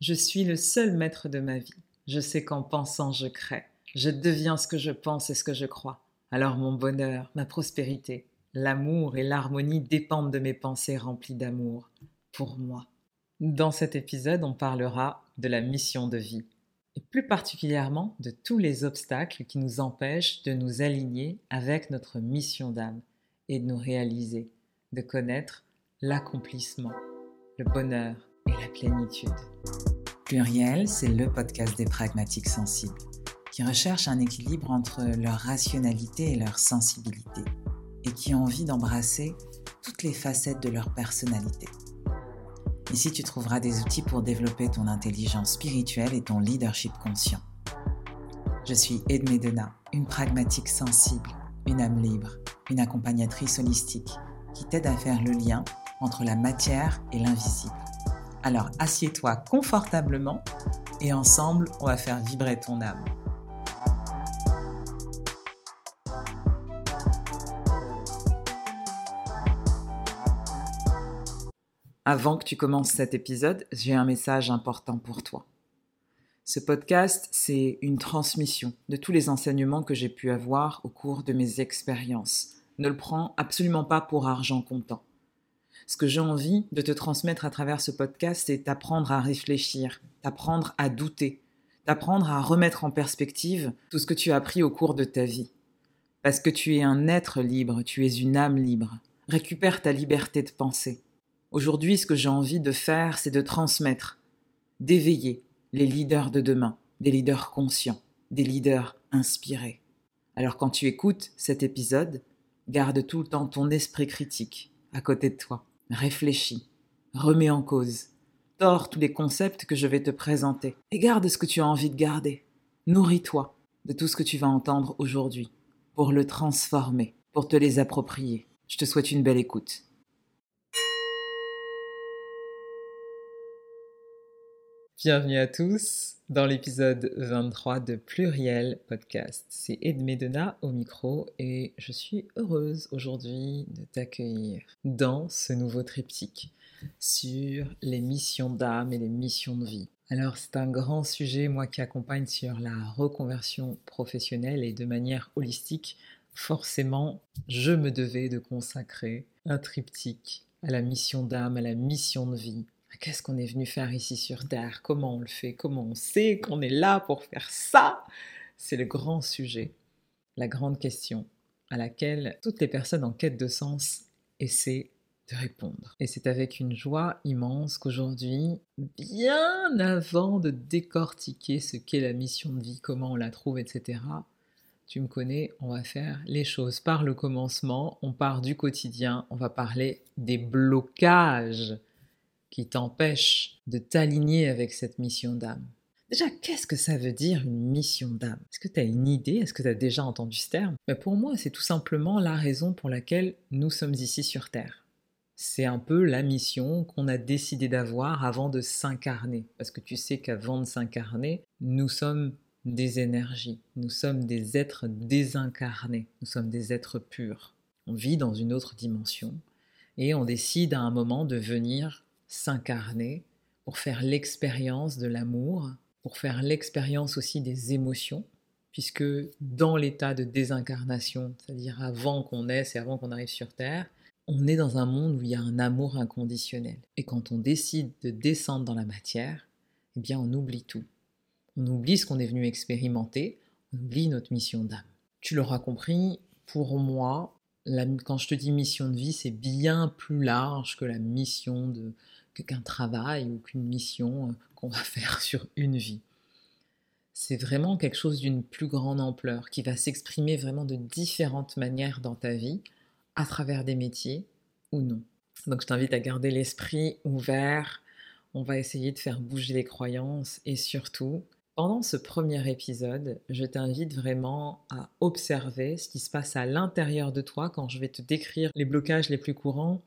Je suis le seul maître de ma vie. Je sais qu'en pensant, je crée. Je deviens ce que je pense et ce que je crois. Alors mon bonheur, ma prospérité, l'amour et l'harmonie dépendent de mes pensées remplies d'amour pour moi. Dans cet épisode, on parlera de la mission de vie, et plus particulièrement de tous les obstacles qui nous empêchent de nous aligner avec notre mission d'âme et de nous réaliser, de connaître l'accomplissement, le bonheur plénitude. Pluriel, c'est le podcast des pragmatiques sensibles, qui recherchent un équilibre entre leur rationalité et leur sensibilité, et qui ont envie d'embrasser toutes les facettes de leur personnalité. Ici, tu trouveras des outils pour développer ton intelligence spirituelle et ton leadership conscient. Je suis Edmé Dena, une pragmatique sensible, une âme libre, une accompagnatrice holistique qui t'aide à faire le lien entre la matière et l'invisible alors assieds-toi confortablement et ensemble, on va faire vibrer ton âme. Avant que tu commences cet épisode, j'ai un message important pour toi. Ce podcast, c'est une transmission de tous les enseignements que j'ai pu avoir au cours de mes expériences. Ne le prends absolument pas pour argent comptant. Ce que j'ai envie de te transmettre à travers ce podcast, c'est t'apprendre à réfléchir, t'apprendre à douter, t'apprendre à remettre en perspective tout ce que tu as appris au cours de ta vie. Parce que tu es un être libre, tu es une âme libre. Récupère ta liberté de penser. Aujourd'hui, ce que j'ai envie de faire, c'est de transmettre, d'éveiller les leaders de demain, des leaders conscients, des leaders inspirés. Alors quand tu écoutes cet épisode, garde tout le temps ton esprit critique à côté de toi réfléchis, remets en cause, tords tous les concepts que je vais te présenter et garde ce que tu as envie de garder. Nourris-toi de tout ce que tu vas entendre aujourd'hui pour le transformer, pour te les approprier. Je te souhaite une belle écoute. Bienvenue à tous dans l'épisode 23 de Pluriel Podcast. C'est Edmé Dena au micro et je suis heureuse aujourd'hui de t'accueillir dans ce nouveau triptyque sur les missions d'âme et les missions de vie. Alors c'est un grand sujet, moi qui accompagne sur la reconversion professionnelle et de manière holistique, forcément je me devais de consacrer un triptyque à la mission d'âme, à la mission de vie, Qu'est-ce qu'on est venu faire ici sur Terre? Comment on le fait? Comment on sait qu'on est là pour faire ça? C'est le grand sujet, la grande question à laquelle toutes les personnes en quête de sens essaient de répondre. Et c'est avec une joie immense qu'aujourd'hui, bien avant de décortiquer ce qu'est la mission de vie, comment on la trouve, etc., tu me connais, on va faire les choses par le commencement, on part du quotidien, on va parler des blocages qui t'empêche de t'aligner avec cette mission d'âme. Déjà, qu'est-ce que ça veut dire une mission d'âme? Est-ce que tu as une idée? Est-ce que tu as déjà entendu ce terme? Mais Pour moi, c'est tout simplement la raison pour laquelle nous sommes ici sur Terre. C'est un peu la mission qu'on a décidé d'avoir avant de s'incarner. Parce que tu sais qu'avant de s'incarner, nous sommes des énergies, nous sommes des êtres désincarnés, nous sommes des êtres purs. On vit dans une autre dimension et on décide à un moment de venir s'incarner, pour faire l'expérience de l'amour, pour faire l'expérience aussi des émotions, puisque dans l'état de désincarnation, c'est-à-dire avant qu'on naisse et avant qu'on arrive sur Terre, on est dans un monde où il y a un amour inconditionnel. Et quand on décide de descendre dans la matière, eh bien on oublie tout. On oublie ce qu'on est venu expérimenter, on oublie notre mission d'âme. Tu l'auras compris, pour moi, quand je te dis mission de vie, c'est bien plus large que la mission de, qu'un travail ou qu'une mission euh, qu'on va faire sur une vie. C'est vraiment quelque chose d'une plus grande ampleur qui va s'exprimer vraiment de différentes manières dans ta vie, à travers des métiers ou non. Donc je t'invite à garder l'esprit ouvert. On va essayer de faire bouger les croyances et surtout, pendant ce premier épisode, je t'invite vraiment à observer ce qui se passe à l'intérieur de toi quand je vais te décrire les blocages les plus courants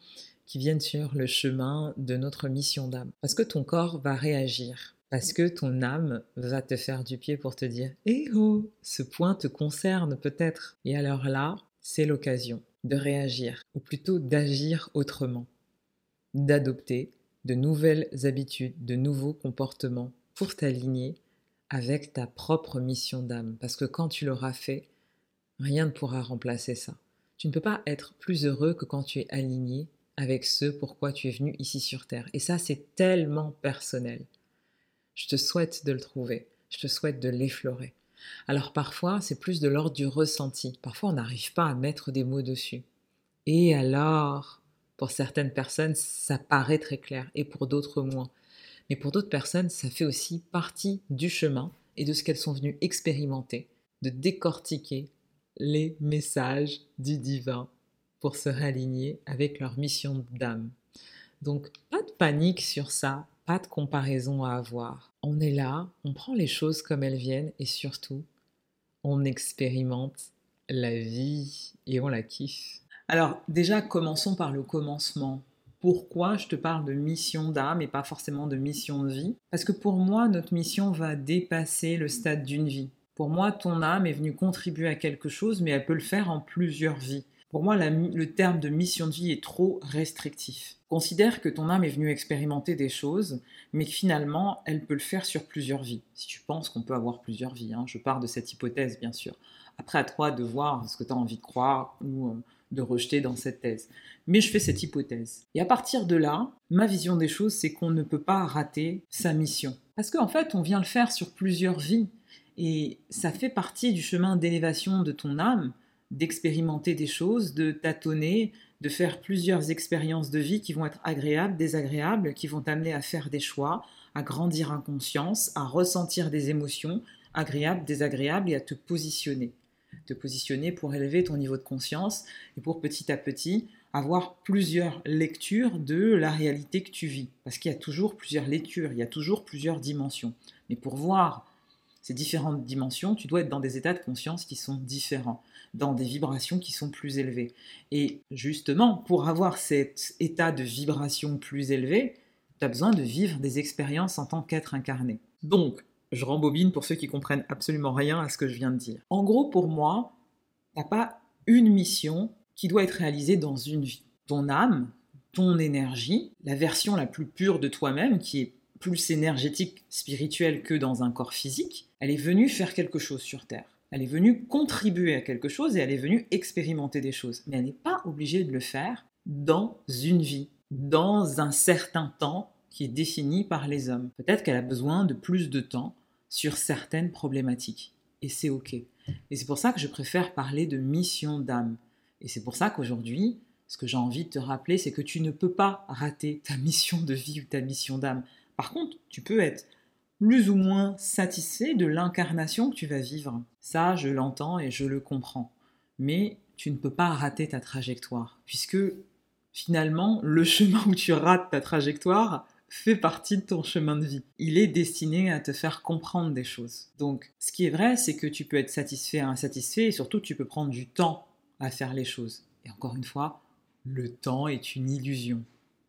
qui viennent sur le chemin de notre mission d'âme. Parce que ton corps va réagir. Parce que ton âme va te faire du pied pour te dire Eh oh, ce point te concerne peut-être. Et alors là, c'est l'occasion de réagir, ou plutôt d'agir autrement, d'adopter de nouvelles habitudes, de nouveaux comportements pour t'aligner avec ta propre mission d'âme. Parce que quand tu l'auras fait, rien ne pourra remplacer ça. Tu ne peux pas être plus heureux que quand tu es aligné avec ce pourquoi tu es venu ici sur Terre. Et ça, c'est tellement personnel. Je te souhaite de le trouver. Je te souhaite de l'effleurer. Alors parfois, c'est plus de l'ordre du ressenti. Parfois, on n'arrive pas à mettre des mots dessus. Et alors, pour certaines personnes, ça paraît très clair, et pour d'autres moins. Mais pour d'autres personnes, ça fait aussi partie du chemin et de ce qu'elles sont venues expérimenter, de décortiquer les messages du divin pour se réaligner avec leur mission d'âme. Donc, pas de panique sur ça, pas de comparaison à avoir. On est là, on prend les choses comme elles viennent et surtout, on expérimente la vie et on la kiffe. Alors déjà, commençons par le commencement. Pourquoi je te parle de mission d'âme et pas forcément de mission de vie? Parce que pour moi, notre mission va dépasser le stade d'une vie. Pour moi, ton âme est venue contribuer à quelque chose, mais elle peut le faire en plusieurs vies. Pour moi, le terme de mission de vie est trop restrictif. Considère que ton âme est venue expérimenter des choses, mais finalement, elle peut le faire sur plusieurs vies. Si tu penses qu'on peut avoir plusieurs vies, hein. je pars de cette hypothèse, bien sûr. Après, à toi de voir ce que tu as envie de croire ou euh, de rejeter dans cette thèse. Mais je fais cette hypothèse. Et à partir de là, ma vision des choses, c'est qu'on ne peut pas rater sa mission. Parce qu'en fait, on vient le faire sur plusieurs vies. Et ça fait partie du chemin d'élévation de ton âme d'expérimenter des choses, de tâtonner, de faire plusieurs expériences de vie qui vont être agréables, désagréables, qui vont t'amener à faire des choix, à grandir en conscience, à ressentir des émotions agréables, désagréables et à te positionner. Te positionner pour élever ton niveau de conscience et pour petit à petit avoir plusieurs lectures de la réalité que tu vis. Parce qu'il y a toujours plusieurs lectures, il y a toujours plusieurs dimensions. Mais pour voir ces différentes dimensions, tu dois être dans des états de conscience qui sont différents, dans des vibrations qui sont plus élevées. Et justement, pour avoir cet état de vibration plus élevé, tu as besoin de vivre des expériences en tant qu'être incarné. Donc, je rembobine pour ceux qui comprennent absolument rien à ce que je viens de dire. En gros, pour moi, tu n'as pas une mission qui doit être réalisée dans une vie. Ton âme, ton énergie, la version la plus pure de toi-même, qui est plus énergétique, spirituelle que dans un corps physique, elle est venue faire quelque chose sur Terre. Elle est venue contribuer à quelque chose et elle est venue expérimenter des choses. Mais elle n'est pas obligée de le faire dans une vie, dans un certain temps qui est défini par les hommes. Peut-être qu'elle a besoin de plus de temps sur certaines problématiques. Et c'est OK. Et c'est pour ça que je préfère parler de mission d'âme. Et c'est pour ça qu'aujourd'hui, ce que j'ai envie de te rappeler, c'est que tu ne peux pas rater ta mission de vie ou ta mission d'âme. Par contre, tu peux être plus ou moins satisfait de l'incarnation que tu vas vivre. Ça, je l'entends et je le comprends. Mais tu ne peux pas rater ta trajectoire, puisque finalement, le chemin où tu rates ta trajectoire fait partie de ton chemin de vie. Il est destiné à te faire comprendre des choses. Donc, ce qui est vrai, c'est que tu peux être satisfait, insatisfait, et surtout, tu peux prendre du temps à faire les choses. Et encore une fois, le temps est une illusion.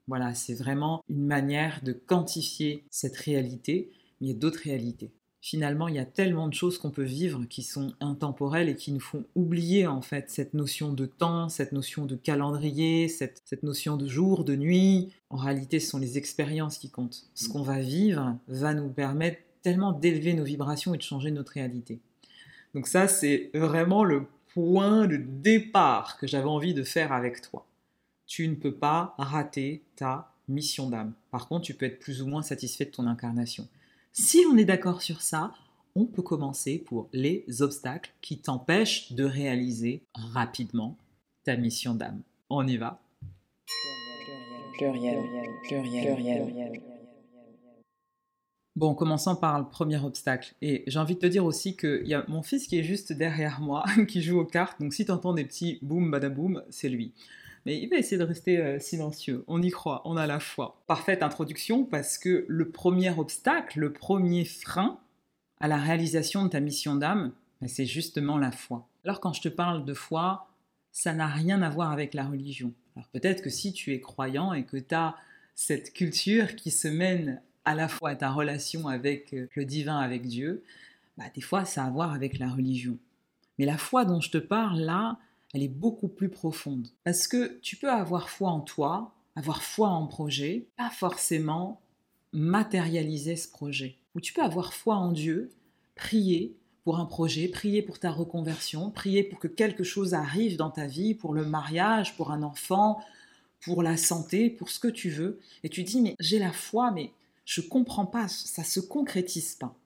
Voilà, c'est vraiment une manière de quantifier cette réalité, mais il y a d'autres réalités. Finalement, il y a tellement de choses qu'on peut vivre qui sont intemporelles et qui nous font oublier en fait cette notion de temps, cette notion de calendrier, cette, cette notion de jour, de nuit. En réalité, ce sont les expériences qui comptent. Ce qu'on va vivre va nous permettre tellement d'élever nos vibrations et de changer notre réalité. Donc ça, c'est vraiment le point de départ que j'avais envie de faire avec toi tu ne peux pas rater ta mission d'âme. Par contre, tu peux être plus ou moins satisfait de ton incarnation. Si on est d'accord sur ça, on peut commencer pour les obstacles qui t'empêchent de réaliser rapidement ta mission d'âme. On y va. Bon, commençons par le premier obstacle. Et j'ai envie de te dire aussi qu'il y a mon fils qui est juste derrière moi, qui joue aux cartes. Donc si tu entends des petits boum badaboum, c'est lui mais il va essayer de rester euh, silencieux. On y croit, on a la foi. Parfaite introduction parce que le premier obstacle, le premier frein à la réalisation de ta mission d'âme, ben, c'est justement la foi. Alors quand je te parle de foi, ça n'a rien à voir avec la religion. Alors peut-être que si tu es croyant et que tu as cette culture qui se mène à la fois à ta relation avec euh, le divin, avec Dieu, bah, des fois ça a à voir avec la religion. Mais la foi dont je te parle là, elle est beaucoup plus profonde. Parce que tu peux avoir foi en toi, avoir foi en projet, pas forcément matérialiser ce projet. Ou tu peux avoir foi en Dieu, prier pour un projet, prier pour ta reconversion, prier pour que quelque chose arrive dans ta vie, pour le mariage, pour un enfant, pour la santé, pour ce que tu veux. Et tu dis, mais j'ai la foi, mais je comprends pas, ça se concrétise pas.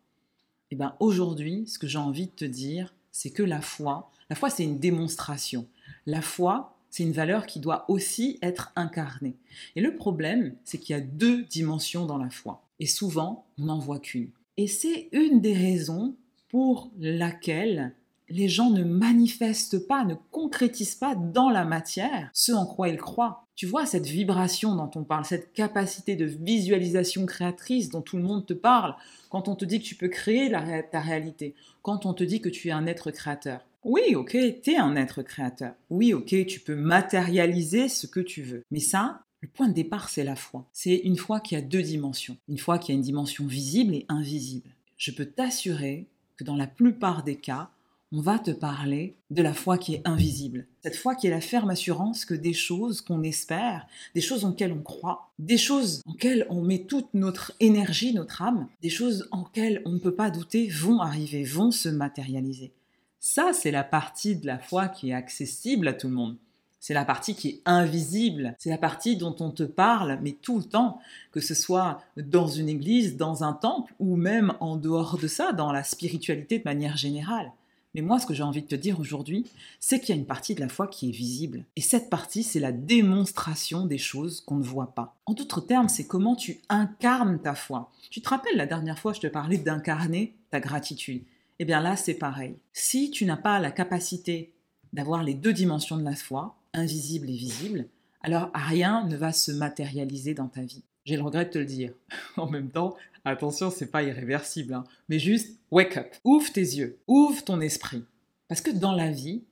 Eh bien aujourd'hui, ce que j'ai envie de te dire, c'est que la foi, la foi c'est une démonstration. La foi, c'est une valeur qui doit aussi être incarnée. Et le problème, c'est qu'il y a deux dimensions dans la foi. Et souvent, on n'en voit qu'une. Et c'est une des raisons pour laquelle les gens ne manifestent pas, ne concrétisent pas dans la matière ce en quoi ils croient. Tu vois cette vibration dont on parle, cette capacité de visualisation créatrice dont tout le monde te parle, quand on te dit que tu peux créer ta réalité, quand on te dit que tu es un être créateur. Oui, ok, tu es un être créateur. Oui, ok, tu peux matérialiser ce que tu veux. Mais ça, le point de départ, c'est la foi. C'est une foi qui a deux dimensions. Une foi qui a une dimension visible et invisible. Je peux t'assurer que dans la plupart des cas, on va te parler de la foi qui est invisible. Cette foi qui est la ferme assurance que des choses qu'on espère, des choses en on croit, des choses en on met toute notre énergie, notre âme, des choses en on ne peut pas douter vont arriver, vont se matérialiser. Ça, c'est la partie de la foi qui est accessible à tout le monde. C'est la partie qui est invisible. C'est la partie dont on te parle, mais tout le temps, que ce soit dans une église, dans un temple, ou même en dehors de ça, dans la spiritualité de manière générale. Mais moi, ce que j'ai envie de te dire aujourd'hui, c'est qu'il y a une partie de la foi qui est visible. Et cette partie, c'est la démonstration des choses qu'on ne voit pas. En d'autres termes, c'est comment tu incarnes ta foi. Tu te rappelles la dernière fois, je te parlais d'incarner ta gratitude. Eh bien là, c'est pareil. Si tu n'as pas la capacité d'avoir les deux dimensions de la foi, invisible et visible, alors rien ne va se matérialiser dans ta vie. J'ai le regret de te le dire. en même temps, attention, c'est pas irréversible, hein. mais juste wake up. Ouvre tes yeux, ouvre ton esprit. Parce que dans la vie,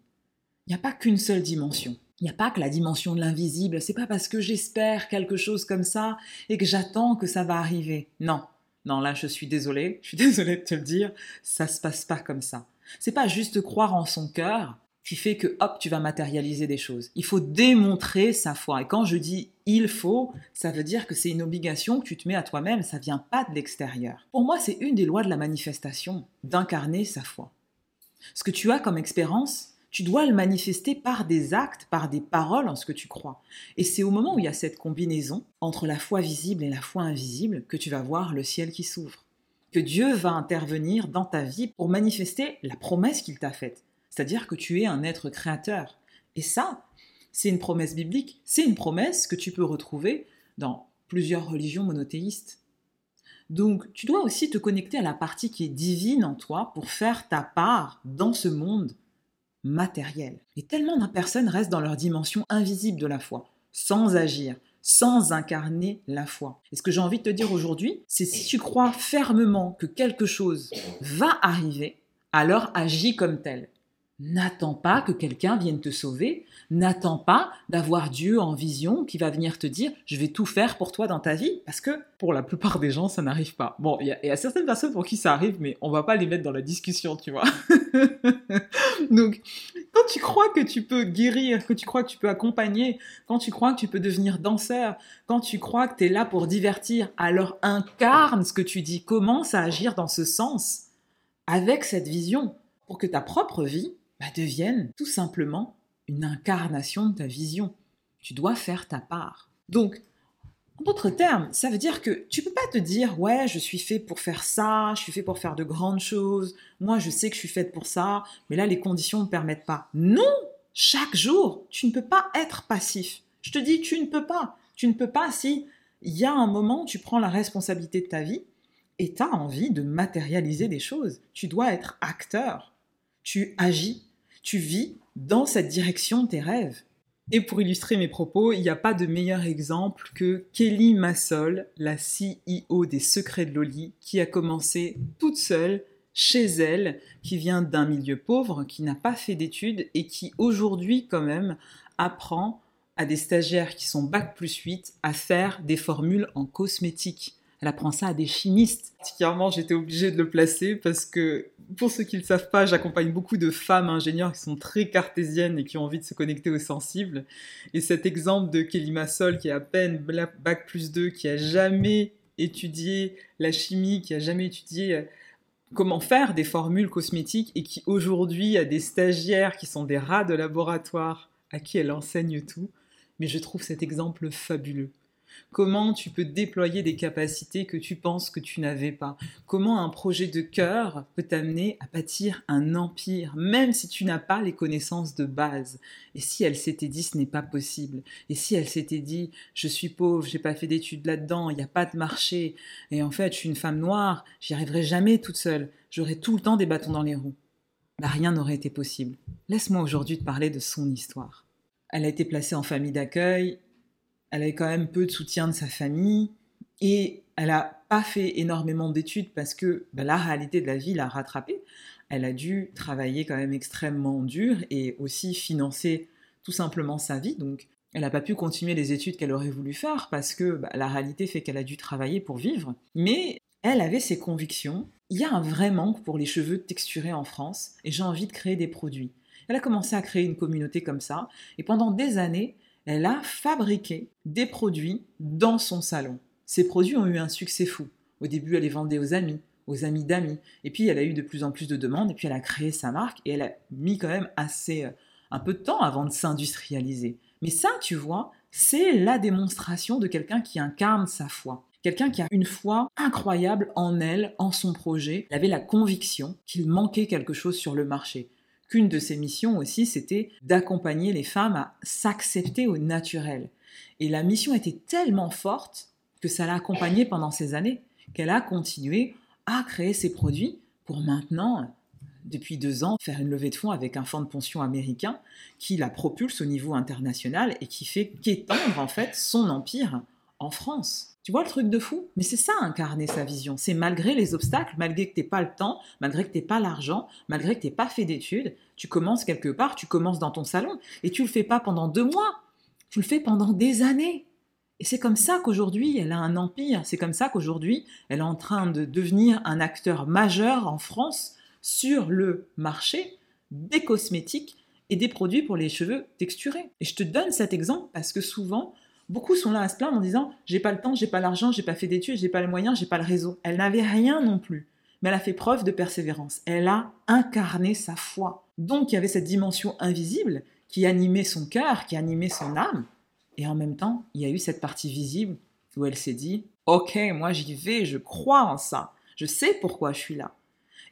il n'y a pas qu'une seule dimension. Il n'y a pas que la dimension de l'invisible. C'est pas parce que j'espère quelque chose comme ça et que j'attends que ça va arriver. Non. Non, là, je suis désolée, je suis désolée de te le dire, ça se passe pas comme ça. C'est pas juste croire en son cœur qui fait que hop, tu vas matérialiser des choses. Il faut démontrer sa foi. Et quand je dis il faut, ça veut dire que c'est une obligation que tu te mets à toi-même, ça vient pas de l'extérieur. Pour moi, c'est une des lois de la manifestation, d'incarner sa foi. Ce que tu as comme expérience, tu dois le manifester par des actes, par des paroles en ce que tu crois. Et c'est au moment où il y a cette combinaison entre la foi visible et la foi invisible que tu vas voir le ciel qui s'ouvre. Que Dieu va intervenir dans ta vie pour manifester la promesse qu'il t'a faite. C'est-à-dire que tu es un être créateur. Et ça, c'est une promesse biblique, c'est une promesse que tu peux retrouver dans plusieurs religions monothéistes. Donc, tu dois aussi te connecter à la partie qui est divine en toi pour faire ta part dans ce monde matériel. Et tellement de personnes restent dans leur dimension invisible de la foi, sans agir, sans incarner la foi. Et ce que j'ai envie de te dire aujourd'hui, c'est si tu crois fermement que quelque chose va arriver, alors agis comme tel. N'attends pas que quelqu'un vienne te sauver. N'attends pas d'avoir Dieu en vision qui va venir te dire je vais tout faire pour toi dans ta vie. Parce que pour la plupart des gens, ça n'arrive pas. Bon, il y, a certaines personnes pour qui ça arrive, mais on va pas les mettre dans la discussion, tu vois. Donc, quand tu crois que tu peux guérir, que tu crois que tu peux accompagner, quand tu crois que tu peux devenir danseur, quand tu crois que tu es là pour divertir, alors incarne ce que tu dis. Commence à agir dans ce sens avec cette vision pour que ta propre vie bah, devienne tout simplement une incarnation de ta vision. Tu dois faire ta part. Donc, en d'autres termes, ça veut dire que tu peux pas te dire ouais, je suis fait pour faire ça, je suis fait pour faire de grandes choses, moi je sais que je suis faite pour ça, mais là les conditions ne permettent pas. Non, chaque jour, tu ne peux pas être passif. Je te dis tu ne peux pas. Tu ne peux pas si il y a un moment tu prends la responsabilité de ta vie et tu as envie de matérialiser des choses. Tu dois être acteur tu agis, tu vis dans cette direction tes rêves. Et pour illustrer mes propos, il n'y a pas de meilleur exemple que Kelly Massol, la CEO des Secrets de Loli, qui a commencé toute seule chez elle, qui vient d'un milieu pauvre, qui n'a pas fait d'études et qui aujourd'hui quand même apprend à des stagiaires qui sont bac plus 8 à faire des formules en cosmétique. Elle apprend ça à des chimistes. Particulièrement, j'étais obligée de le placer parce que pour ceux qui ne le savent pas, j'accompagne beaucoup de femmes ingénieures qui sont très cartésiennes et qui ont envie de se connecter aux sensibles. Et cet exemple de Kelly Massol, qui a à peine bac plus 2, qui a jamais étudié la chimie, qui a jamais étudié euh, comment faire des formules cosmétiques et qui aujourd'hui a des stagiaires qui sont des rats de laboratoire à qui elle enseigne tout. Mais je trouve cet exemple fabuleux. Comment tu peux déployer des capacités que tu penses que tu n'avais pas? Comment un projet de cœur peut t'amener à bâtir un empire, même si tu n'as pas les connaissances de base? Et si elle s'était dit ce n'est pas possible? Et si elle s'était dit je suis pauvre, j'ai pas fait d'études là-dedans, il n'y a pas de marché, et en fait je suis une femme noire, j'y arriverai jamais toute seule, j'aurai tout le temps des bâtons dans les roues. Bah, rien n'aurait été possible. Laisse-moi aujourd'hui te parler de son histoire. Elle a été placée en famille d'accueil, elle avait quand même peu de soutien de sa famille et elle n'a pas fait énormément d'études parce que bah, la réalité de la vie l'a rattrapée. Elle a dû travailler quand même extrêmement dur et aussi financer tout simplement sa vie. Donc, elle n'a pas pu continuer les études qu'elle aurait voulu faire parce que bah, la réalité fait qu'elle a dû travailler pour vivre. Mais elle avait ses convictions. Il y a un vrai manque pour les cheveux texturés en France et j'ai envie de créer des produits. Elle a commencé à créer une communauté comme ça et pendant des années, elle a fabriqué des produits dans son salon. Ces produits ont eu un succès fou. Au début, elle les vendait aux amis, aux amis d'amis. Et puis, elle a eu de plus en plus de demandes. Et puis, elle a créé sa marque. Et elle a mis quand même assez, euh, un peu de temps avant de s'industrialiser. Mais ça, tu vois, c'est la démonstration de quelqu'un qui incarne sa foi. Quelqu'un qui a une foi incroyable en elle, en son projet. Elle avait la conviction qu'il manquait quelque chose sur le marché qu'une de ses missions aussi, c'était d'accompagner les femmes à s'accepter au naturel. Et la mission était tellement forte que ça l'a accompagnée pendant ces années, qu'elle a continué à créer ses produits pour maintenant, depuis deux ans, faire une levée de fonds avec un fonds de pension américain qui la propulse au niveau international et qui fait qu'étendre en fait son empire en France. Tu vois le truc de fou? Mais c'est ça incarner sa vision. C'est malgré les obstacles, malgré que tu pas le temps, malgré que tu pas l'argent, malgré que tu pas fait d'études, tu commences quelque part, tu commences dans ton salon et tu le fais pas pendant deux mois, tu le fais pendant des années. Et c'est comme ça qu'aujourd'hui, elle a un empire. C'est comme ça qu'aujourd'hui, elle est en train de devenir un acteur majeur en France sur le marché des cosmétiques et des produits pour les cheveux texturés. Et je te donne cet exemple parce que souvent, Beaucoup sont là à se plaindre en disant j'ai pas le temps, j'ai pas l'argent, j'ai pas fait d'études, j'ai pas les moyens, j'ai pas le réseau. Elle n'avait rien non plus, mais elle a fait preuve de persévérance. Elle a incarné sa foi. Donc il y avait cette dimension invisible qui animait son cœur, qui animait son âme, et en même temps il y a eu cette partie visible où elle s'est dit ok moi j'y vais, je crois en ça, je sais pourquoi je suis là.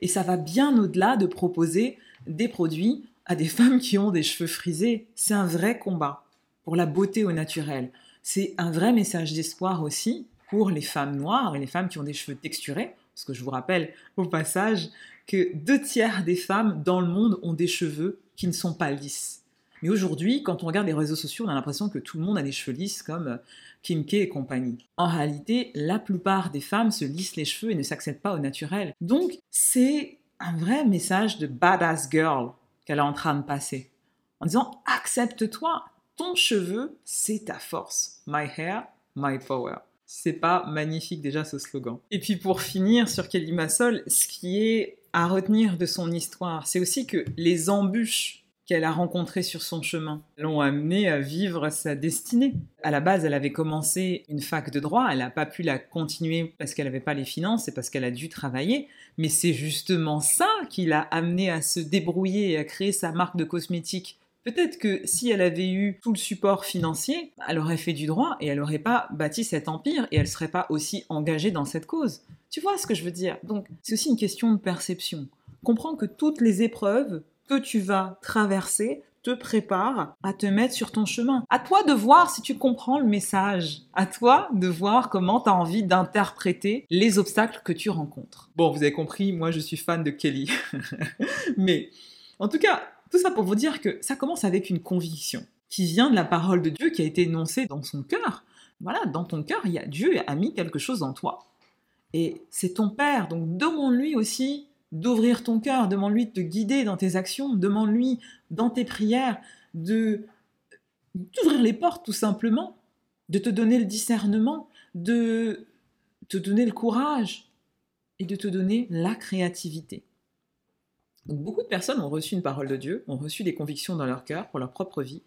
Et ça va bien au-delà de proposer des produits à des femmes qui ont des cheveux frisés. C'est un vrai combat pour la beauté au naturel. C'est un vrai message d'espoir aussi pour les femmes noires et les femmes qui ont des cheveux texturés, parce que je vous rappelle au passage que deux tiers des femmes dans le monde ont des cheveux qui ne sont pas lisses. Mais aujourd'hui, quand on regarde les réseaux sociaux, on a l'impression que tout le monde a des cheveux lisses comme euh, Kim K et compagnie. En réalité, la plupart des femmes se lissent les cheveux et ne s'acceptent pas au naturel. Donc, c'est un vrai message de badass girl qu'elle est en train de passer. En disant, accepte-toi, ton cheveu, c'est ta force. My hair, my power. C'est pas magnifique déjà ce slogan. Et puis pour finir sur Kelly Massol, ce qui est à retenir de son histoire, c'est aussi que les embûches qu'elle a rencontrées sur son chemin l'ont amenée à vivre sa destinée. À la base, elle avait commencé une fac de droit, elle n'a pas pu la continuer parce qu'elle n'avait pas les finances et parce qu'elle a dû travailler, mais c'est justement ça qui l'a amenée à se débrouiller et à créer sa marque de cosmétiques Peut-être que si elle avait eu tout le support financier, elle aurait fait du droit et elle n'aurait pas bâti cet empire et elle ne serait pas aussi engagée dans cette cause. Tu vois ce que je veux dire? Donc c'est aussi une question de perception. Comprends que toutes les épreuves que tu vas traverser te préparent à te mettre sur ton chemin. À toi de voir si tu comprends le message. À toi de voir comment tu as envie d'interpréter les obstacles que tu rencontres. Bon, vous avez compris, moi je suis fan de Kelly. Mais en tout cas, tout ça pour vous dire que ça commence avec une conviction qui vient de la parole de Dieu qui a été énoncée dans son cœur. Voilà, dans ton cœur, y a Dieu a mis quelque chose en toi. Et c'est ton Père, donc demande-lui aussi d'ouvrir ton cœur, demande-lui de te guider dans tes actions, demande-lui dans tes prières de d'ouvrir les portes tout simplement, de te donner le discernement, de te donner le courage et de te donner la créativité. Beaucoup de personnes ont reçu une parole de Dieu, ont reçu des convictions dans leur cœur pour leur propre vie,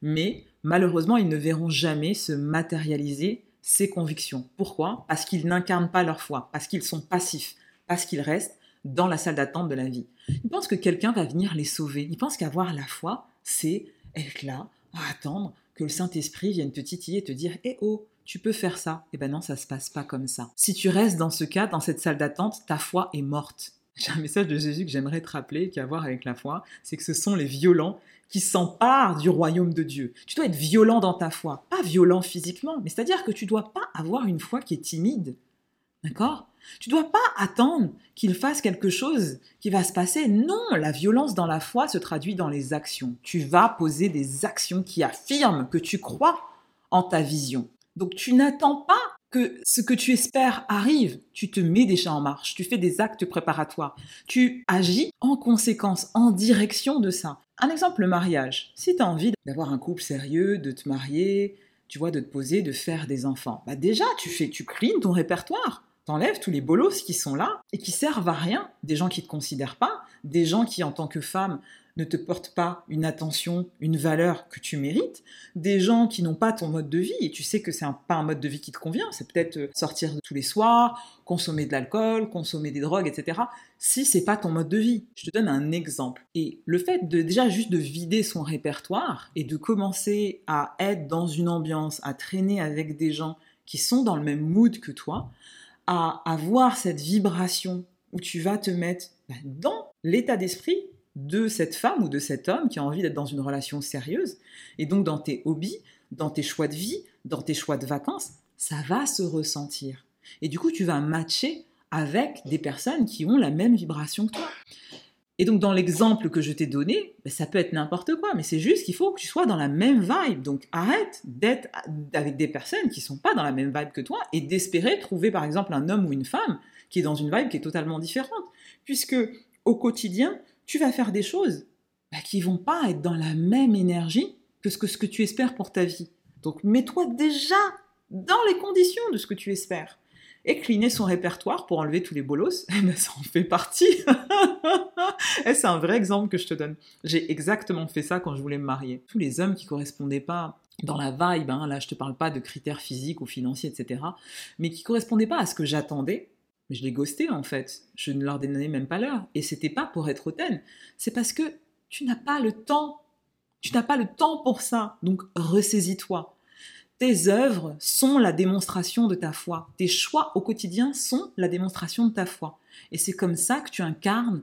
mais malheureusement, ils ne verront jamais se matérialiser ces convictions. Pourquoi? Parce qu'ils n'incarnent pas leur foi, parce qu'ils sont passifs, parce qu'ils restent dans la salle d'attente de la vie. Ils pensent que quelqu'un va venir les sauver. Ils pensent qu'avoir la foi, c'est être là, attendre que le Saint-Esprit vienne te titiller et te dire Eh oh, tu peux faire ça. Eh ben non, ça se passe pas comme ça. Si tu restes dans ce cas, dans cette salle d'attente, ta foi est morte. J'ai un message de Jésus que j'aimerais te rappeler, qui a à voir avec la foi, c'est que ce sont les violents qui s'emparent du royaume de Dieu. Tu dois être violent dans ta foi, pas violent physiquement, mais c'est-à-dire que tu dois pas avoir une foi qui est timide. D'accord? Tu dois pas attendre qu'il fasse quelque chose qui va se passer. Non, la violence dans la foi se traduit dans les actions. Tu vas poser des actions qui affirment que tu crois en ta vision. Donc tu n'attends pas que ce que tu espères arrive, tu te mets déjà en marche, tu fais des actes préparatoires, tu agis en conséquence, en direction de ça. Un exemple, le mariage. Si tu as envie d'avoir un couple sérieux, de te marier, tu vois, de te poser, de faire des enfants, bah déjà, tu fais, tu cleans ton répertoire. T'enlèves tous les bolos qui sont là et qui servent à rien. Des gens qui te considèrent pas, des gens qui, en tant que femme, ne te portent pas une attention, une valeur que tu mérites, des gens qui n'ont pas ton mode de vie, et tu sais que c'est pas un mode de vie qui te convient, c'est peut-être euh, sortir tous les soirs, consommer de l'alcool, consommer des drogues, etc. Si c'est pas ton mode de vie. Je te donne un exemple. Et le fait de déjà juste de vider son répertoire et de commencer à être dans une ambiance, à traîner avec des gens qui sont dans le même mood que toi, à avoir cette vibration où tu vas te mettre bah, dans l'état d'esprit de cette femme ou de cet homme qui a envie d'être dans une relation sérieuse. Et donc dans tes hobbies, dans tes choix de vie, dans tes choix de vacances, ça va se ressentir. Et du coup, tu vas matcher avec des personnes qui ont la même vibration que toi. Et donc dans l'exemple que je t'ai donné, ben, ça peut être n'importe quoi, mais c'est juste qu'il faut que tu sois dans la même vibe. Donc arrête d'être avec des personnes qui sont pas dans la même vibe que toi et d'espérer trouver par exemple un homme ou une femme qui est dans une vibe qui est totalement différente. Puisque au quotidien, tu vas faire des choses bah, qui vont pas être dans la même énergie que ce, que ce que tu espères pour ta vie. Donc mets-toi déjà dans les conditions de ce que tu espères. Et cliner son répertoire pour enlever tous les bolos, eh ben, ça en fait partie. et c'est un vrai exemple que je te donne. J'ai exactement fait ça quand je voulais me marier. Tous les hommes qui correspondaient pas dans la vibe, hein, là je te parle pas de critères physiques ou financiers, etc., mais qui correspondaient pas à ce que j'attendais, mais je les ghostais en fait. Je ne leur donnais même pas l'heure. Et c'était pas pour être hautaine. C'est parce que tu n'as pas le temps. Tu n'as pas le temps pour ça. Donc ressaisis-toi. Tes œuvres sont la démonstration de ta foi. Tes choix au quotidien sont la démonstration de ta foi. Et c'est comme ça que tu incarnes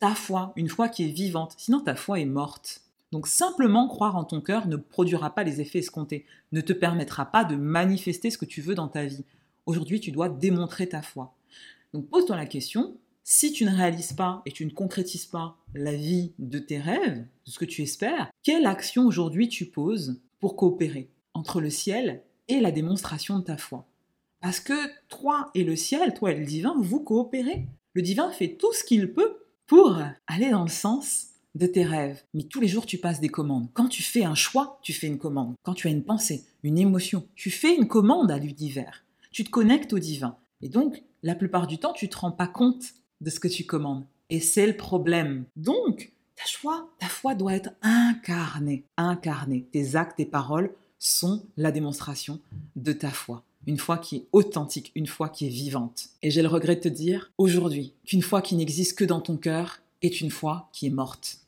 ta foi, une foi qui est vivante. Sinon, ta foi est morte. Donc simplement croire en ton cœur ne produira pas les effets escomptés, ne te permettra pas de manifester ce que tu veux dans ta vie. Aujourd'hui, tu dois démontrer ta foi. Donc pose-toi la question, si tu ne réalises pas et tu ne concrétises pas la vie de tes rêves, de ce que tu espères, quelle action aujourd'hui tu poses pour coopérer entre le ciel et la démonstration de ta foi? Parce que toi et le ciel, toi et le divin, vous coopérez. Le divin fait tout ce qu'il peut pour aller dans le sens de tes rêves. Mais tous les jours, tu passes des commandes. Quand tu fais un choix, tu fais une commande. Quand tu as une pensée, une émotion, tu fais une commande à l'univers. Tu te connectes au divin. Et donc, la plupart du temps, tu te rends pas compte de ce que tu commandes. Et c'est le problème. Donc, ta foi, ta foi doit être incarnée. Incarnée. Tes actes, tes paroles sont la démonstration de ta foi. Une foi qui est authentique, une foi qui est vivante. Et j'ai le regret de te dire aujourd'hui qu'une foi qui n'existe que dans ton cœur est une foi qui est morte.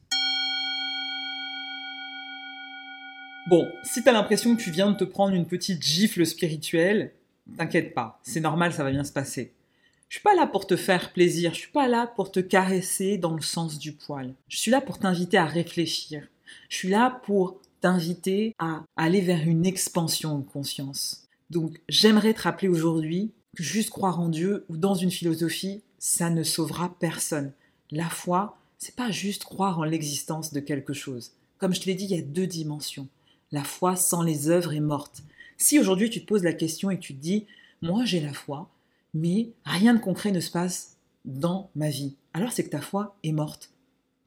Bon, si tu as l'impression que tu viens de te prendre une petite gifle spirituelle, t'inquiète pas, c'est normal, ça va bien se passer. Je suis pas là pour te faire plaisir, je suis pas là pour te caresser dans le sens du poil. Je suis là pour t'inviter à réfléchir. Je suis là pour t'inviter à aller vers une expansion de conscience. Donc, j'aimerais te rappeler aujourd'hui que juste croire en Dieu ou dans une philosophie, ça ne sauvera personne. La foi, c'est pas juste croire en l'existence de quelque chose. Comme je te l'ai dit, il y a deux dimensions. La foi sans les œuvres est morte. Si aujourd'hui tu te poses la question et tu te dis, moi j'ai la foi, mais rien de concret ne se passe dans ma vie. Alors c'est que ta foi est morte.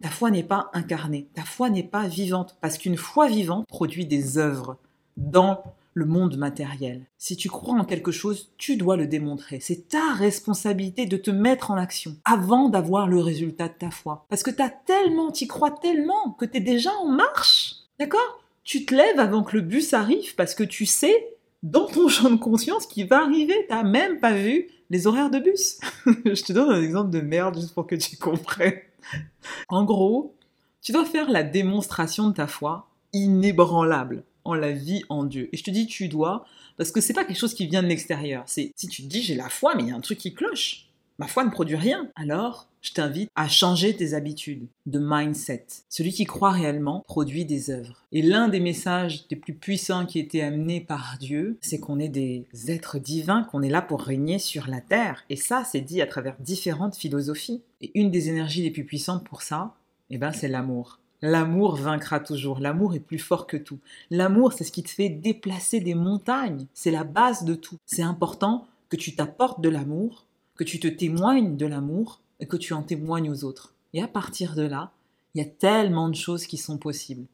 Ta foi n'est pas incarnée, ta foi n'est pas vivante, parce qu'une foi vivante produit des œuvres dans le monde matériel. Si tu crois en quelque chose, tu dois le démontrer. C'est ta responsabilité de te mettre en action avant d'avoir le résultat de ta foi. Parce que tu as tellement, tu crois tellement que tu es déjà en marche. D'accord? Tu te lèves avant que le bus arrive parce que tu sais dans ton champ de conscience qu'il va arriver. Tu n'as même pas vu les horaires de bus. Je te donne un exemple de merde juste pour que tu comprennes. en gros, tu dois faire la démonstration de ta foi inébranlable en la vie en Dieu. Et je te dis tu dois parce que c'est pas quelque chose qui vient de l'extérieur. C'est si tu te dis j'ai la foi mais il y a un truc qui cloche. Ma foi ne produit rien. Alors, je t'invite à changer tes habitudes de mindset. Celui qui croit réellement produit des œuvres. Et l'un des messages les plus puissants qui été amené par Dieu, c'est qu'on est des êtres divins, qu'on est là pour régner sur la terre. Et ça, c'est dit à travers différentes philosophies. Et une des énergies les plus puissantes pour ça, eh ben, c'est l'amour. L'amour vaincra toujours. L'amour est plus fort que tout. L'amour, c'est ce qui te fait déplacer des montagnes. C'est la base de tout. C'est important que tu t'apportes de l'amour, que tu te témoignes de l'amour et que tu en témoignes aux autres. Et à partir de là, il y a tellement de choses qui sont possibles.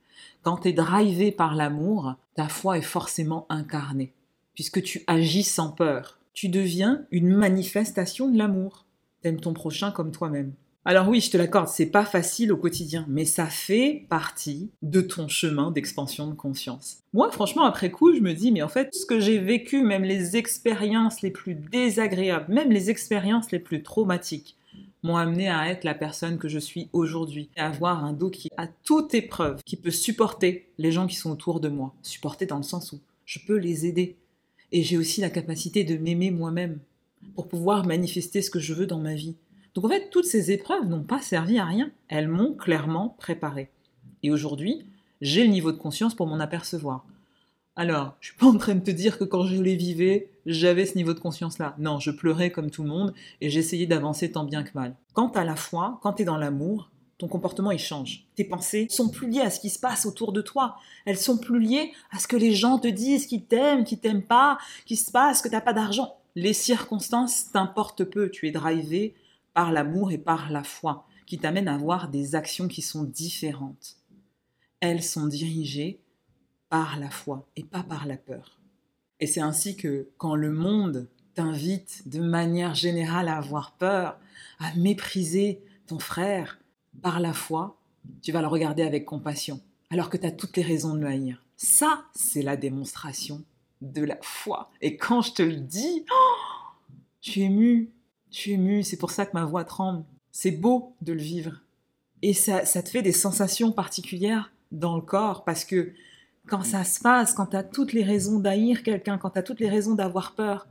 Quand tu es drivé par l'amour, ta foi est forcément incarnée, puisque tu agis sans peur. Tu deviens une manifestation de l'amour. T'aimes ton prochain comme toi-même. Alors oui, je te l'accorde, c'est pas facile au quotidien, mais ça fait partie de ton chemin d'expansion de conscience. Moi, franchement, après coup, je me dis, mais en fait, ce que j'ai vécu, même les expériences les plus désagréables, même les expériences les plus traumatiques, m'ont amené à être la personne que je suis aujourd'hui, à avoir un dos qui a toute épreuve, qui peut supporter les gens qui sont autour de moi, supporter dans le sens où je peux les aider. Et j'ai aussi la capacité de m'aimer moi-même pour pouvoir manifester ce que je veux dans ma vie. Donc en fait, toutes ces épreuves n'ont pas servi à rien. Elles m'ont clairement préparé. Et aujourd'hui, j'ai le niveau de conscience pour m'en apercevoir. Alors, je suis pas en train de te dire que quand je les vivais, j'avais ce niveau de conscience-là. Non, je pleurais comme tout le monde et j'essayais d'avancer tant bien que mal. Quant à la foi, quand tu es dans l'amour, ton comportement il change. Tes pensées sont plus liées à ce qui se passe autour de toi. Elles sont plus liées à ce que les gens te disent, qu'ils t'aiment, qu'ils t'aiment pas, qu'il se passe, que t'as pas d'argent. Les circonstances t'importent peu. Tu es drivé par l'amour et par la foi, qui t'amènent à avoir des actions qui sont différentes. Elles sont dirigées par la foi et pas par la peur. Et c'est ainsi que quand le monde t'invite de manière générale à avoir peur, à mépriser ton frère, par la foi, tu vas le regarder avec compassion, alors que tu as toutes les raisons de le haïr. Ça, c'est la démonstration de la foi. Et quand je te le dis, oh, je suis émue. Je suis c'est pour ça que ma voix tremble. C'est beau de le vivre. Et ça, ça te fait des sensations particulières dans le corps parce que quand ça se passe, quand tu as toutes les raisons d'haïr quelqu'un, quand tu as toutes les raisons d'avoir peur,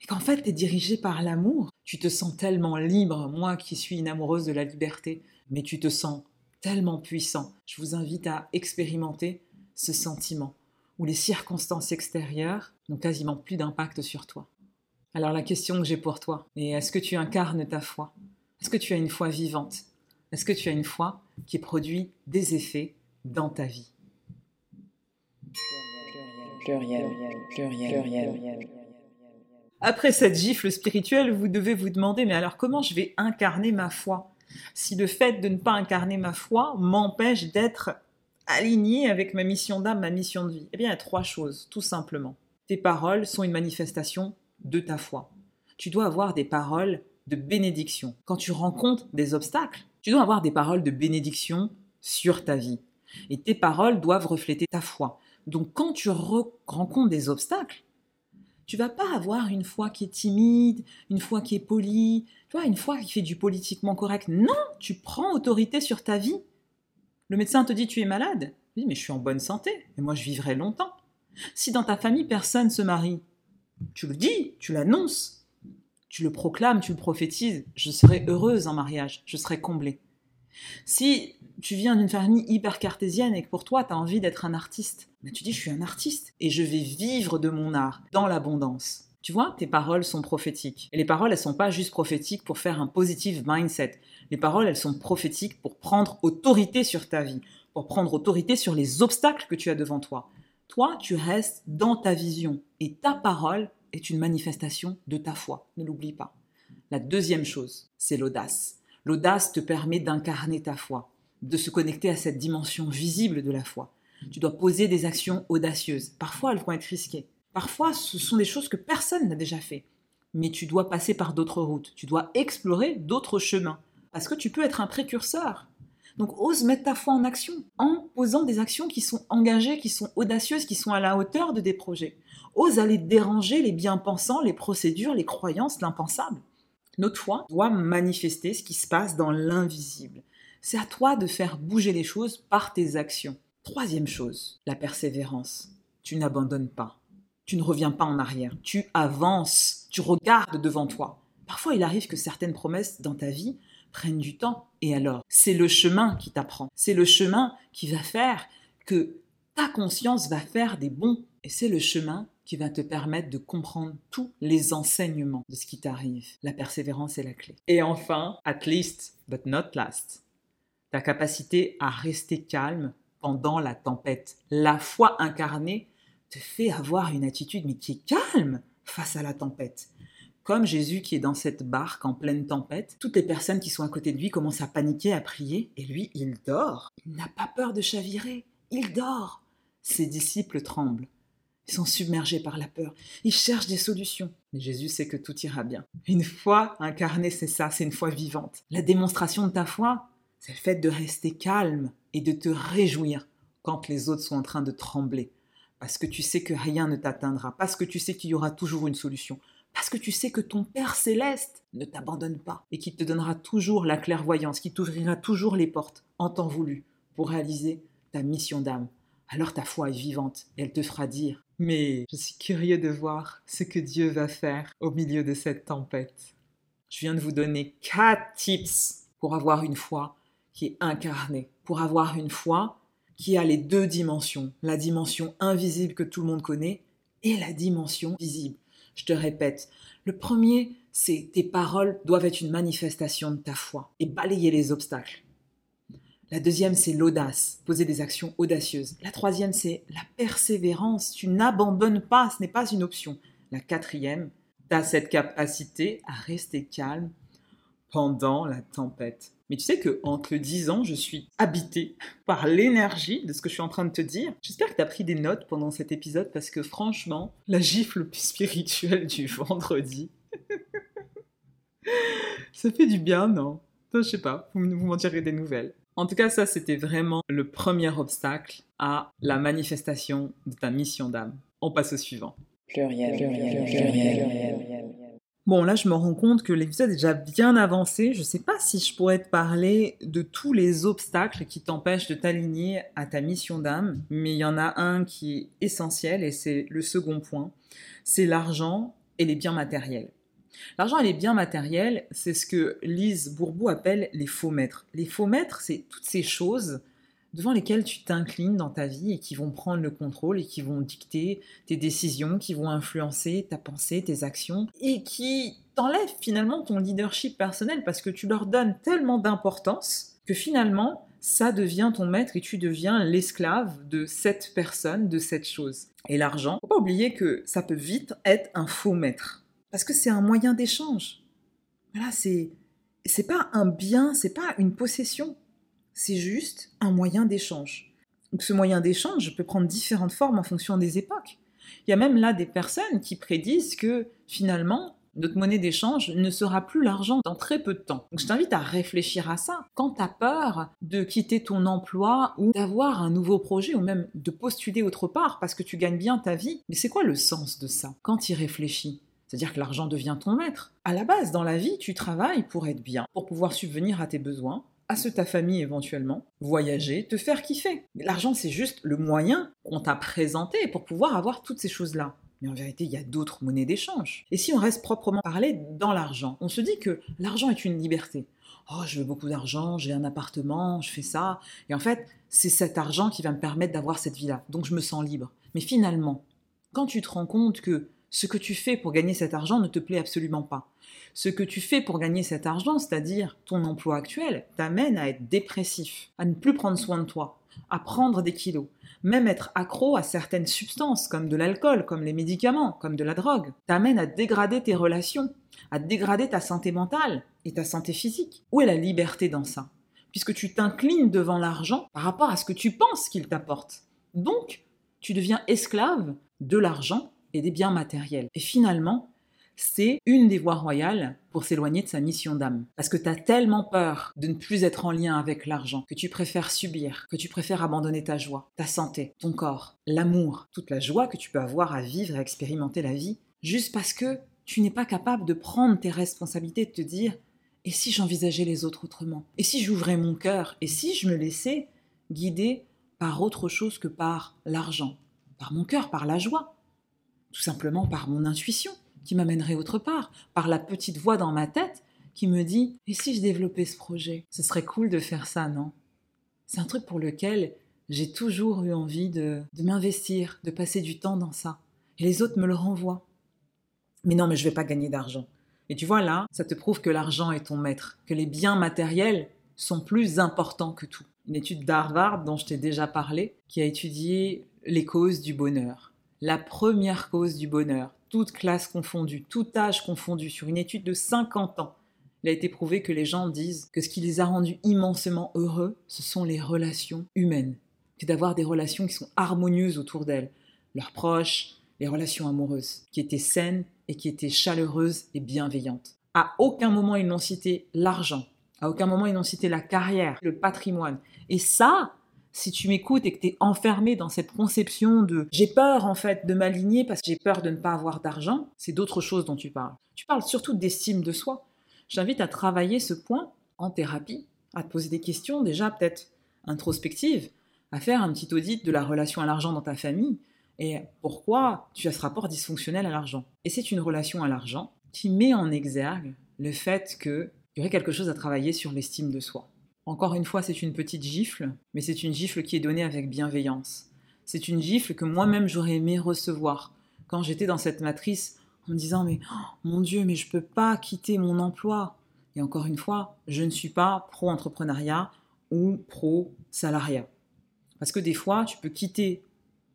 et qu'en fait tu es dirigé par l'amour, tu te sens tellement libre, moi qui suis une amoureuse de la liberté, mais tu te sens tellement puissant. Je vous invite à expérimenter ce sentiment où les circonstances extérieures n'ont quasiment plus d'impact sur toi. Alors la question que j'ai pour toi est est-ce que tu incarnes ta foi? Est-ce que tu as une foi vivante? Est-ce que tu as une foi qui produit des effets dans ta vie? Après cette gifle spirituelle, vous devez vous demander mais alors comment je vais incarner ma foi? Si le fait de ne pas incarner ma foi m'empêche d'être aligné avec ma mission d'âme, ma mission de vie Eh bien, il y a trois choses, tout simplement. Tes paroles sont une manifestation de ta foi. Tu dois avoir des paroles de bénédiction. Quand tu rencontres des obstacles, tu dois avoir des paroles de bénédiction sur ta vie. Et tes paroles doivent refléter ta foi. Donc quand tu rencontres des obstacles, tu vas pas avoir une foi qui est timide, une foi qui est polie, tu vois, une foi qui fait du politiquement correct. Non, tu prends autorité sur ta vie. Le médecin te dit tu es malade. Oui, mais je suis en bonne santé et moi je vivrai longtemps. Si dans ta famille personne se marie, tu le dis, tu l'annonces, tu le proclames, tu le prophétises, je serai heureuse en mariage, je serai comblée. Si tu viens d'une famille hyper cartésienne et que pour toi, tu as envie d'être un artiste, ben tu dis, je suis un artiste et je vais vivre de mon art dans l'abondance. Tu vois, tes paroles sont prophétiques. Et les paroles, elles sont pas juste prophétiques pour faire un positive mindset. Les paroles, elles sont prophétiques pour prendre autorité sur ta vie, pour prendre autorité sur les obstacles que tu as devant toi. Toi, tu restes dans ta vision et ta parole est une manifestation de ta foi. Ne l'oublie pas. La deuxième chose, c'est l'audace. L'audace te permet d'incarner ta foi, de se connecter à cette dimension visible de la foi. Tu dois poser des actions audacieuses. Parfois, elles vont être risquées. Parfois, ce sont des choses que personne n'a déjà fait. Mais tu dois passer par d'autres routes. Tu dois explorer d'autres chemins. Parce que tu peux être un précurseur. Donc ose mettre ta foi en action en posant des actions qui sont engagées, qui sont audacieuses, qui sont à la hauteur de des projets. Ose aller déranger les bien-pensants, les procédures, les croyances, l'impensable. Notre foi doit manifester ce qui se passe dans l'invisible. C'est à toi de faire bouger les choses par tes actions. Troisième chose, la persévérance. Tu n'abandonnes pas. Tu ne reviens pas en arrière. Tu avances. Tu regardes devant toi. Parfois, il arrive que certaines promesses dans ta vie prennent du temps. Et alors, c'est le chemin qui t'apprend. C'est le chemin qui va faire que ta conscience va faire des bons. Et c'est le chemin qui va te permettre de comprendre tous les enseignements de ce qui t'arrive. La persévérance est la clé. Et enfin, at least, but not last, ta capacité à rester calme pendant la tempête. La foi incarnée te fait avoir une attitude mais qui est calme face à la tempête. Comme Jésus qui est dans cette barque en pleine tempête, toutes les personnes qui sont à côté de lui commencent à paniquer, à prier, et lui, il dort. Il n'a pas peur de chavirer, il dort. Ses disciples tremblent. Ils sont submergés par la peur. Ils cherchent des solutions. Mais Jésus sait que tout ira bien. Une foi incarnée, c'est ça, c'est une foi vivante. La démonstration de ta foi, c'est le fait de rester calme et de te réjouir quand les autres sont en train de trembler. Parce que tu sais que rien ne t'atteindra, parce que tu sais qu'il y aura toujours une solution, parce que tu sais que ton Père céleste ne t'abandonne pas et qu'il te donnera toujours la clairvoyance, qui t'ouvrira toujours les portes en temps voulu pour réaliser ta mission d'âme. Alors ta foi est vivante et elle te fera dire Mais je suis curieux de voir ce que Dieu va faire au milieu de cette tempête. Je viens de vous donner quatre tips pour avoir une foi qui est incarnée, pour avoir une foi qui a les deux dimensions, la dimension invisible que tout le monde connaît et la dimension visible. Je te répète, le premier, c'est tes paroles doivent être une manifestation de ta foi et balayer les obstacles. La deuxième, c'est l'audace, poser des actions audacieuses. La troisième, c'est la persévérance. Tu n'abandonnes pas, ce n'est pas une option. La quatrième, tu as cette capacité à rester calme pendant la tempête. Mais tu sais que entre 10 ans, je suis habité par l'énergie de ce que je suis en train de te dire. J'espère que tu as pris des notes pendant cet épisode parce que franchement, la gifle spirituelle du vendredi, ça fait du bien, non? Je sais pas, vous m'en direz des nouvelles. En tout cas, ça, c'était vraiment le premier obstacle à la manifestation de ta mission d'âme. On passe au suivant. Pluriel, pluriel, pluriel, pluriel. Bon, là, je me rends compte que l'épisode est déjà bien avancé. Je ne sais pas si je pourrais te parler de tous les obstacles qui t'empêchent de t'aligner à ta mission d'âme, mais il y en a un qui est essentiel et c'est le second point. C'est l'argent et les biens matériels. L'argent et les biens matériels, c'est ce que Lise Bourbou appelle les faux maîtres. Les faux maîtres, c'est toutes ces choses devant lesquelles tu t'inclines dans ta vie et qui vont prendre le contrôle et qui vont dicter tes décisions, qui vont influencer ta pensée, tes actions et qui t'enlèvent finalement ton leadership personnel parce que tu leur donnes tellement d'importance que finalement ça devient ton maître et tu deviens l'esclave de cette personne, de cette chose. Et l'argent, faut pas oublier que ça peut vite être un faux maître parce que c'est un moyen d'échange. Voilà, c'est pas un bien, c'est pas une possession c'est juste un moyen d'échange. Donc ce moyen d'échange peut prendre différentes formes en fonction des époques. Il y a même là des personnes qui prédisent que finalement, notre monnaie d'échange ne sera plus l'argent dans très peu de temps. Donc je t'invite à réfléchir à ça. Quand tu as peur de quitter ton emploi ou d'avoir un nouveau projet ou même de postuler autre part parce que tu gagnes bien ta vie, mais c'est quoi le sens de ça? Quand tu y réfléchis? C'est-à-dire que l'argent devient ton maître. À la base, dans la vie, tu travailles pour être bien, pour pouvoir subvenir à tes besoins, à ce ta famille éventuellement, voyager, te faire kiffer. L'argent, c'est juste le moyen qu'on t'a présenté pour pouvoir avoir toutes ces choses-là. Mais en vérité, il y a d'autres monnaies d'échange. Et si on reste proprement parlé dans l'argent, on se dit que l'argent est une liberté. Oh, je veux beaucoup d'argent, j'ai un appartement, je fais ça. Et en fait, c'est cet argent qui va me permettre d'avoir cette vie-là. Donc je me sens libre. Mais finalement, quand tu te rends compte que ce que tu fais pour gagner cet argent ne te plaît absolument pas. Ce que tu fais pour gagner cet argent, c'est-à-dire ton emploi actuel, t'amène à être dépressif, à ne plus prendre soin de toi, à prendre des kilos, même être accro à certaines substances comme de l'alcool, comme les médicaments, comme de la drogue, t'amène à dégrader tes relations, à dégrader ta santé mentale et ta santé physique. Où est la liberté dans ça? Puisque tu t'inclines devant l'argent par rapport à ce que tu penses qu'il t'apporte. Donc, tu deviens esclave de l'argent et des biens matériels. Et finalement, c'est une des voies royales pour s'éloigner de sa mission d'âme. Parce que tu as tellement peur de ne plus être en lien avec l'argent, que tu préfères subir, que tu préfères abandonner ta joie, ta santé, ton corps, l'amour, toute la joie que tu peux avoir à vivre et à expérimenter la vie, juste parce que tu n'es pas capable de prendre tes responsabilités, de te dire et si j'envisageais les autres autrement? Et si j'ouvrais mon cœur? Et si je me laissais guider par autre chose que par l'argent? Par mon cœur, par la joie? Tout simplement par mon intuition qui m'amènerait autre part, par la petite voix dans ma tête qui me dit Et si je développais ce projet? Ce serait cool de faire ça, non? C'est un truc pour lequel j'ai toujours eu envie de, de m'investir, de passer du temps dans ça. Et les autres me le renvoient. Mais non, mais je vais pas gagner d'argent. Et tu vois là, ça te prouve que l'argent est ton maître, que les biens matériels sont plus importants que tout. Une étude d'Harvard dont je t'ai déjà parlé, qui a étudié les causes du bonheur. La première cause du bonheur, toutes classes confondues, tout âge confondu, sur une étude de 50 ans, il a été prouvé que les gens disent que ce qui les a rendus immensément heureux, ce sont les relations humaines. C'est d'avoir des relations qui sont harmonieuses autour d'elles, leurs proches, les relations amoureuses, qui étaient saines et qui étaient chaleureuses et bienveillantes. À aucun moment ils n'ont cité l'argent, à aucun moment ils n'ont cité la carrière, le patrimoine. Et ça, si tu m'écoutes et que tu es enfermé dans cette conception de j'ai peur en fait de m'aligner parce que j'ai peur de ne pas avoir d'argent, c'est d'autres choses dont tu parles. Tu parles surtout d'estime de soi. J'invite à travailler ce point en thérapie, à te poser des questions déjà peut-être introspectives, à faire un petit audit de la relation à l'argent dans ta famille et pourquoi tu as ce rapport dysfonctionnel à l'argent. Et c'est une relation à l'argent qui met en exergue le fait qu'il y aurait quelque chose à travailler sur l'estime de soi. Encore une fois, c'est une petite gifle, mais c'est une gifle qui est donnée avec bienveillance. C'est une gifle que moi-même j'aurais aimé recevoir quand j'étais dans cette matrice en me disant mais oh, mon Dieu, mais je peux pas quitter mon emploi. Et encore une fois, je ne suis pas pro-entrepreneuriat ou pro-salariat. Parce que des fois, tu peux quitter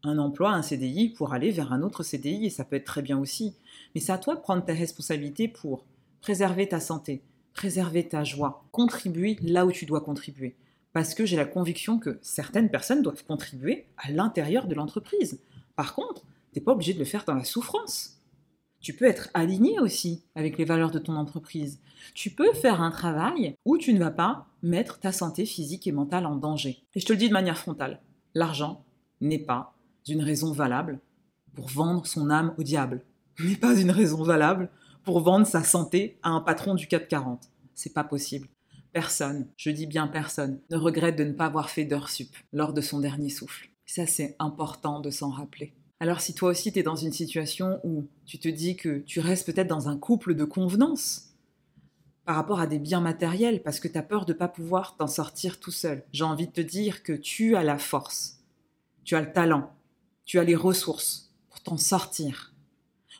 un emploi, un CDI, pour aller vers un autre CDI, et ça peut être très bien aussi. Mais c'est à toi de prendre tes responsabilités pour préserver ta santé, préserver ta joie, contribuer là où tu dois contribuer. Parce que j'ai la conviction que certaines personnes doivent contribuer à l'intérieur de l'entreprise. Par contre, tu n'es pas obligé de le faire dans la souffrance. Tu peux être aligné aussi avec les valeurs de ton entreprise. Tu peux faire un travail où tu ne vas pas mettre ta santé physique et mentale en danger. Et je te le dis de manière frontale, l'argent n'est pas une raison valable pour vendre son âme au diable, n'est pas une raison valable pour vendre sa santé à un patron du 440. C'est pas possible. Personne, je dis bien personne, ne regrette de ne pas avoir fait d'heure sup lors de son dernier souffle. Ça, c'est important de s'en rappeler. Alors si toi aussi tu es dans une situation où tu te dis que tu restes peut-être dans un couple de convenance par rapport à des biens matériels parce que tu as peur de ne pas pouvoir t'en sortir tout seul, j'ai envie de te dire que tu as la force, tu as le talent, tu as les ressources pour t'en sortir,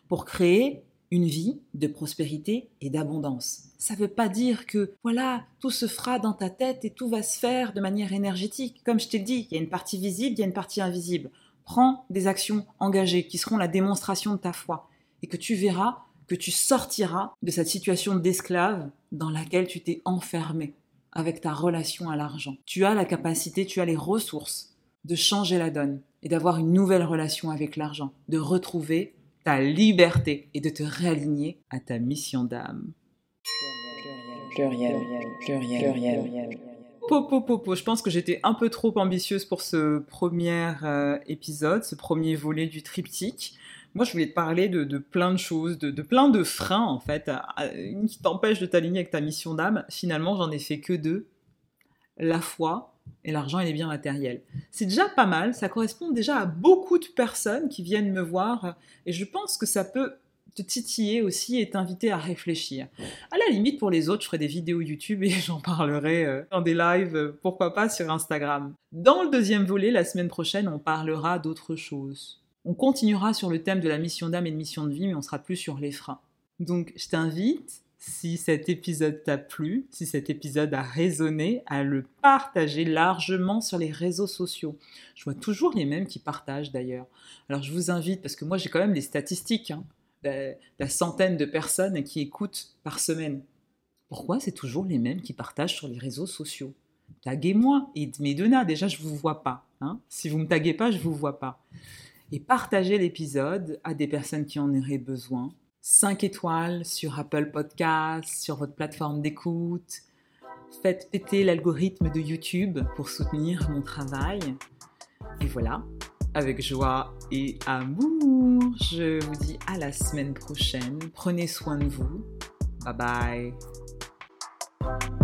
pour créer une vie de prospérité et d'abondance. Ça ne veut pas dire que, voilà, tout se fera dans ta tête et tout va se faire de manière énergétique. Comme je t'ai dit, il y a une partie visible, il y a une partie invisible. Prends des actions engagées qui seront la démonstration de ta foi et que tu verras que tu sortiras de cette situation d'esclave dans laquelle tu t'es enfermé avec ta relation à l'argent. Tu as la capacité, tu as les ressources de changer la donne et d'avoir une nouvelle relation avec l'argent, de retrouver ta liberté et de te réaligner à ta mission d'âme. Pluriel, pluriel, pluriel, Popo, popo, je pense que j'étais un peu trop ambitieuse pour ce premier euh, épisode, ce premier volet du triptyque. Moi, je voulais te parler de, plein de choses, de, plein de freins, en fait, qui t'empêchent de t'aligner avec ta mission d'âme. Finalement, j'en ai fait que deux. La foi et l'argent et les biens matériels. C'est déjà pas mal, ça correspond déjà à beaucoup de personnes qui viennent me voir et je pense que ça peut te titiller aussi et t'inviter à réfléchir. À la limite, pour les autres, je ferai des vidéos YouTube et j'en parlerai euh, dans des lives, euh, pourquoi pas sur Instagram. Dans le deuxième volet, la semaine prochaine, on parlera d'autres choses. On continuera sur le thème de la mission d'âme et de mission de vie, mais on sera plus sur les freins. Donc, je t'invite si cet épisode t'a plu, si cet épisode a résonné, à le partager largement sur les réseaux sociaux. Je vois toujours les mêmes qui partagent d'ailleurs. Alors je vous invite, parce que moi j'ai quand même les statistiques, hein, la, centaine de personnes qui écoutent par semaine. Pourquoi c'est toujours les mêmes qui partagent sur les réseaux sociaux? Taguez-moi et Medona, déjà je ne vous vois pas. Hein si vous me taguez pas, je vous vois pas. Et partagez l'épisode à des personnes qui en auraient besoin. 5 étoiles sur Apple Podcasts, sur votre plateforme d'écoute. Faites péter l'algorithme de YouTube pour soutenir mon travail. Et voilà, avec joie et amour, je vous dis à la semaine prochaine. Prenez soin de vous. Bye bye.